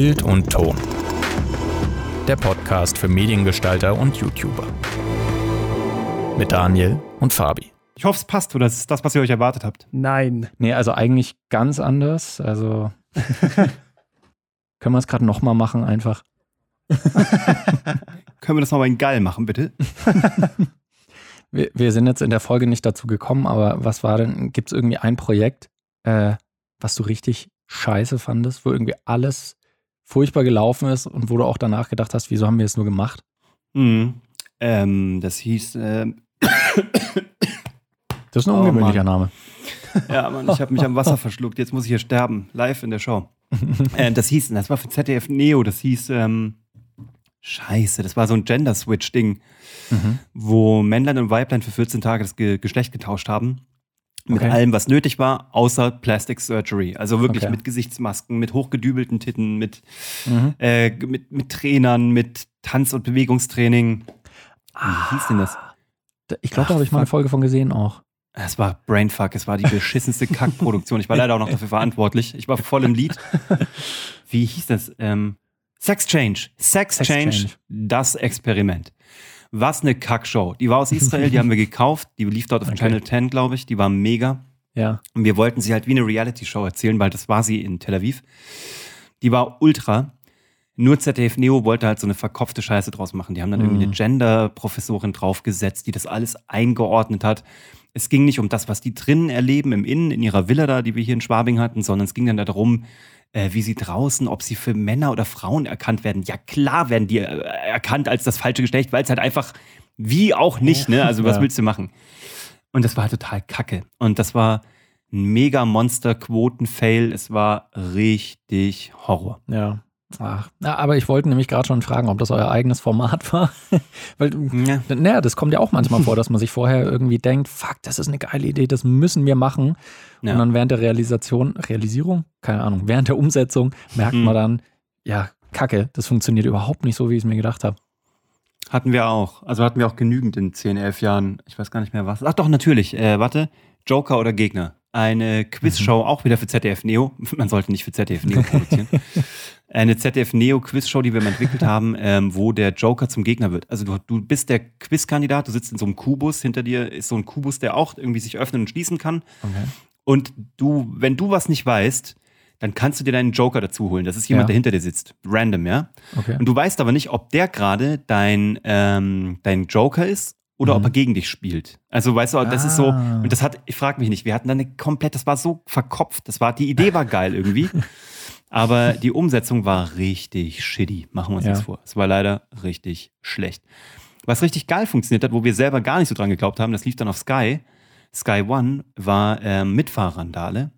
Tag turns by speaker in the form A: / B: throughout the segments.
A: Bild und Ton. Der Podcast für Mediengestalter und YouTuber. Mit Daniel und Fabi.
B: Ich hoffe, es passt oder es ist das, was ihr euch erwartet habt.
C: Nein.
D: Nee, also eigentlich ganz anders. Also können wir es gerade nochmal machen einfach.
B: Können wir das nochmal in Gall machen, bitte?
D: Wir, wir sind jetzt in der Folge nicht dazu gekommen, aber was war denn, gibt es irgendwie ein Projekt, äh, was du richtig scheiße fandest, wo irgendwie alles furchtbar gelaufen ist und wo du auch danach gedacht hast, wieso haben wir es nur gemacht?
B: Mhm. Ähm, das hieß, ähm,
D: Das ist ein
B: Oh,
D: ungewöhnlicher Name.
B: ja, Mann, ich habe mich am Wasser verschluckt. Jetzt muss ich hier sterben, live in der Show. ähm, das hieß, das war für ZDF Neo, das hieß, ähm, Scheiße, das war so ein Gender-Switch-Ding,
D: Mhm.
B: wo Männlein und Weiblein für 14 Tage das Ge Geschlecht getauscht haben. Mit
D: Okay.
B: allem, was nötig war, außer Plastic Surgery. Also wirklich
D: Okay.
B: mit Gesichtsmasken, mit hochgedübelten Titten, mit,
D: Mhm.
B: äh, mit, mit Trainern, mit Tanz- und Bewegungstraining. Wie hieß denn das?
D: Ich glaube, da habe ich mal eine. Folge von gesehen auch.
B: Es war Brainfuck, es war die beschissenste Kackproduktion. Ich war leider auch noch dafür verantwortlich. Ich war voll im Lied. Wie hieß das? Ähm, Sex Change. Sex,
D: Sex
B: Change,
D: Change.
B: das Experiment. Was eine Kackshow. Die war aus Israel, die haben wir gekauft. Die lief dort auf
D: Okay.
B: Channel 10, glaube ich. Die war mega.
D: Ja.
B: Und wir wollten sie halt wie eine Reality-Show erzählen, weil das war sie in Tel Aviv. Die war ultra. Nur ZDF Neo wollte halt so eine verkopfte Scheiße draus machen. Die haben dann irgendwie
D: Mhm.
B: eine Gender-Professorin draufgesetzt, die das alles eingeordnet hat. Es ging nicht um das, was die drinnen erleben, im Innen, in ihrer Villa da, die wir hier in Schwabing hatten, sondern es ging dann darum, äh, wie sie draußen, ob sie für Männer oder Frauen erkannt werden. Ja, klar werden die äh, erkannt als das falsche Geschlecht, weil es halt einfach wie auch nicht, ne? Also was
D: Ja.
B: willst du machen? Und das war halt total kacke. Und das war ein mega Monster-Quoten-Fail. Es war richtig Horror.
D: Ja. Ach, aber ich wollte nämlich gerade schon fragen, ob das euer eigenes Format war. Weil,
B: Ja.
D: naja, das kommt ja auch manchmal vor, dass man sich vorher irgendwie denkt, fuck, das ist eine geile Idee, das müssen wir machen.
B: Ja.
D: Und dann während der Realisation, Realisierung? Keine Ahnung, während der Umsetzung merkt
B: Mhm.
D: man dann, ja, kacke, das funktioniert überhaupt nicht so, wie ich es mir gedacht habe.
B: Hatten wir auch. Also hatten wir auch genügend in 10, 11 Jahren. Ich weiß gar nicht mehr was. Ach doch, natürlich. Äh, warte. Joker oder Gegner. Eine Quizshow, auch wieder für ZDF Neo. Man sollte nicht für ZDF Neo produzieren. Eine ZDF Neo Quizshow, die wir entwickelt haben, ähm, wo der Joker zum Gegner wird. Also du, du bist der Quizkandidat, du sitzt in so einem Kubus, hinter dir ist so ein Kubus, der auch irgendwie sich öffnen und schließen kann.
D: Okay.
B: Und du, wenn du was nicht weißt, dann kannst du dir deinen Joker dazu holen. Das ist jemand,
D: Ja.
B: der hinter dir sitzt. Random, ja?
D: Okay.
B: Und du weißt aber nicht, ob der gerade dein, ähm, dein Joker ist oder
D: Mhm.
B: ob er gegen dich spielt. Also weißt du, das ist so,
D: Ah.
B: und das hat, ich frage mich nicht, wir hatten dann eine komplett, das war so verkopft, das war, die Idee war geil irgendwie, aber die Umsetzung war richtig shitty, machen wir uns
D: Ja.
B: das vor. Es war leider richtig schlecht. Was richtig geil funktioniert hat, wo wir selber gar nicht so dran geglaubt haben, das lief dann auf Sky. Sky One war ähm, Mitfahrrandale.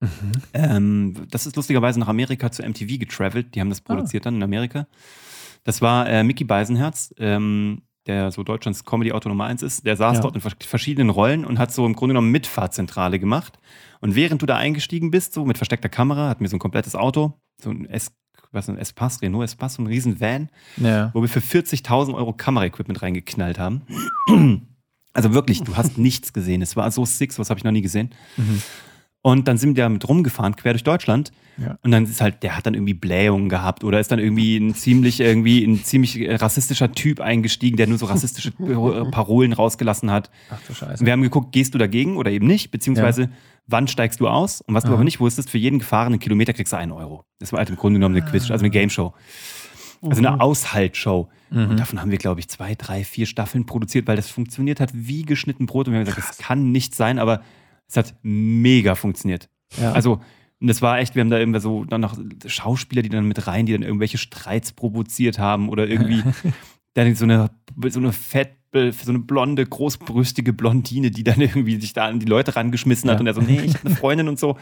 D: Mhm.
B: Ähm, das ist lustigerweise nach Amerika zu MTV getravelt. Die haben das produziert dann in Amerika. Das war äh, Mickey Beisenherz, ähm, der so Deutschlands Comedy-Autor Nummer 1 ist. Der saß
D: Ja.
B: dort in vers- verschiedenen Rollen und hat so im Grunde genommen Mitfahrzentrale gemacht. Und während du da eingestiegen bist, so mit versteckter Kamera, hatten wir so ein komplettes Auto, so ein S, was ein S-Pass, Renault S-Pass, so ein riesen Van,
D: Ja.
B: wo wir für 40.000 Euro Kameraequipment reingeknallt haben. Also wirklich, du hast nichts gesehen. Es war so sick, was habe ich noch nie gesehen.
D: Mhm.
B: Und dann sind wir damit rumgefahren, quer durch Deutschland.
D: Ja.
B: Und dann ist halt, der hat dann irgendwie Blähungen gehabt oder ist dann irgendwie ein ziemlich, irgendwie ein ziemlich rassistischer Typ eingestiegen, der nur so rassistische Parolen rausgelassen hat.
D: Ach du Scheiße.
B: Und wir haben geguckt, gehst du dagegen oder eben nicht, beziehungsweise wann steigst du aus? Und was du
D: Aha.
B: aber nicht wusstest, für jeden gefahrenen Kilometer kriegst du einen Euro. Das war halt im Grunde genommen eine Quiz, also eine Game Show. Also eine Aushaltsshow. Und
D: Mhm.
B: davon haben wir, glaube ich, zwei, drei, vier Staffeln produziert, weil das funktioniert hat wie geschnitten Brot. Und wir haben gesagt, das kann nicht sein, aber es hat mega funktioniert.
D: Ja.
B: Also, und das war echt, wir haben da irgendwie so dann noch Schauspieler, die dann mit rein, die dann irgendwelche Streits provoziert haben oder irgendwie dann so eine, so eine fett, so eine blonde, großbrüstige Blondine, die dann irgendwie sich da an die Leute rangeschmissen hat
D: Ja.
B: und er so, nee, ich habe eine Freundin und so. Und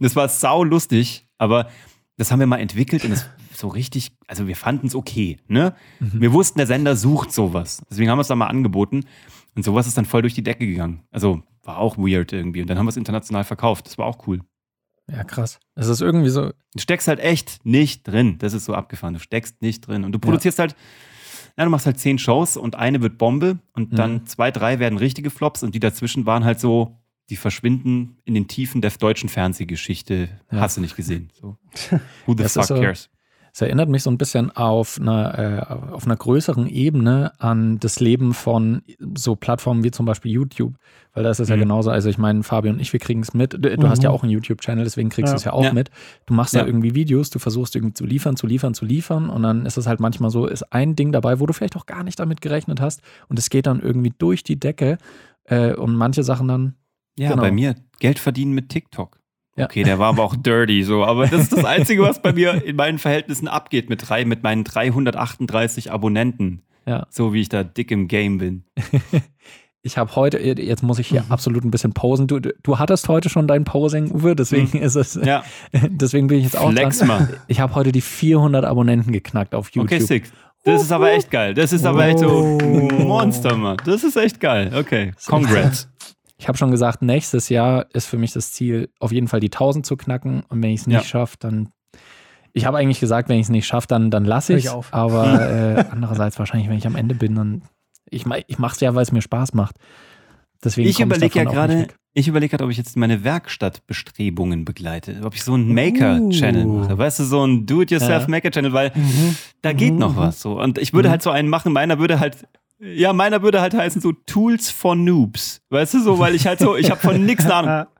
B: das war sau lustig, aber das haben wir mal entwickelt und das so richtig, also wir fanden es okay, ne? Wir wussten, der Sender sucht sowas. Deswegen haben wir es da mal angeboten und sowas ist dann voll durch die Decke gegangen. Also war auch weird irgendwie und dann haben wir es international verkauft. Das war auch cool.
D: ja, krass. Es ist irgendwie so,
B: Du steckst halt echt nicht drin. Das ist so abgefahren. Du steckst nicht drin. Und du produzierst halt, ja, du machst halt zehn Shows und eine wird Bombe und dann
D: Mhm.
B: zwei, drei werden richtige Flops und die dazwischen waren halt so, die verschwinden in den Tiefen der deutschen Fernsehgeschichte.
D: Ja.
B: Hast du nicht gesehen. So. Who the fuck
D: so-
B: cares?
D: Es erinnert mich so ein bisschen auf einer, äh, auf einer größeren Ebene an das Leben von so Plattformen wie zum Beispiel YouTube. Weil da ist es ja
B: Mhm.
D: genauso. Also ich meine, Fabio und ich, wir kriegen es mit. Du, du hast ja auch einen YouTube-Channel, deswegen kriegst
C: Ja.
D: du es ja auch
B: Ja.
D: mit. Du machst da
B: Ja.
D: irgendwie Videos, du versuchst irgendwie zu liefern, zu liefern, zu liefern. Und dann ist es halt manchmal so, ist ein Ding dabei, wo du vielleicht auch gar nicht damit gerechnet hast. Und es geht dann irgendwie durch die Decke. Äh, und manche Sachen dann
B: Ja,
D: Genau.
B: bei mir Geld verdienen mit TikTok.
D: Ja.
B: Okay, der war aber auch dirty so, aber das ist das Einzige, was bei mir in meinen Verhältnissen abgeht mit drei, mit meinen 338 Abonnenten.
D: Ja.
B: So wie ich da dick im Game bin.
D: Ich habe heute, jetzt muss ich hier
B: Mhm.
D: absolut ein bisschen posen. Du, du hattest heute schon dein Posing, Uwe, deswegen ist es,
B: Ja,
D: deswegen bin ich jetzt auch
B: flex
D: dran.
B: mal.
D: Ich habe heute die 400 Abonnenten geknackt auf YouTube.
B: Okay, sick. Das ist aber echt geil. Das ist aber echt so. Monster, Mann. Das ist echt geil. Okay, congrats.
D: Ich habe schon gesagt, nächstes Jahr ist für mich das Ziel, auf jeden Fall die 1000 zu knacken. Und wenn ich es nicht
B: Ja.
D: schaffe, dann. Ich habe eigentlich gesagt, wenn ich es nicht schaffe, dann, dann lasse ich es.
C: auf.
D: Aber äh, andererseits wahrscheinlich, wenn ich am Ende bin, dann. Ich, ich mache es ja, weil es mir Spaß macht. Deswegen
B: Ich überlege ja gerade, ich überlege gerade, ob ich jetzt meine Werkstattbestrebungen begleite. Ob ich so einen Maker-Channel
C: Uh.
B: mache. Weißt du, so ein Do-it-yourself-Maker-Channel, weil da geht
C: Mhm,
B: noch
C: mhm.
B: was so. Und ich würde
D: Mhm.
B: halt so einen machen, meiner würde halt, ja, meiner würde halt heißen so Tools for Noobs. Weißt du, so, weil ich halt so, ich habe von eine Ahnung.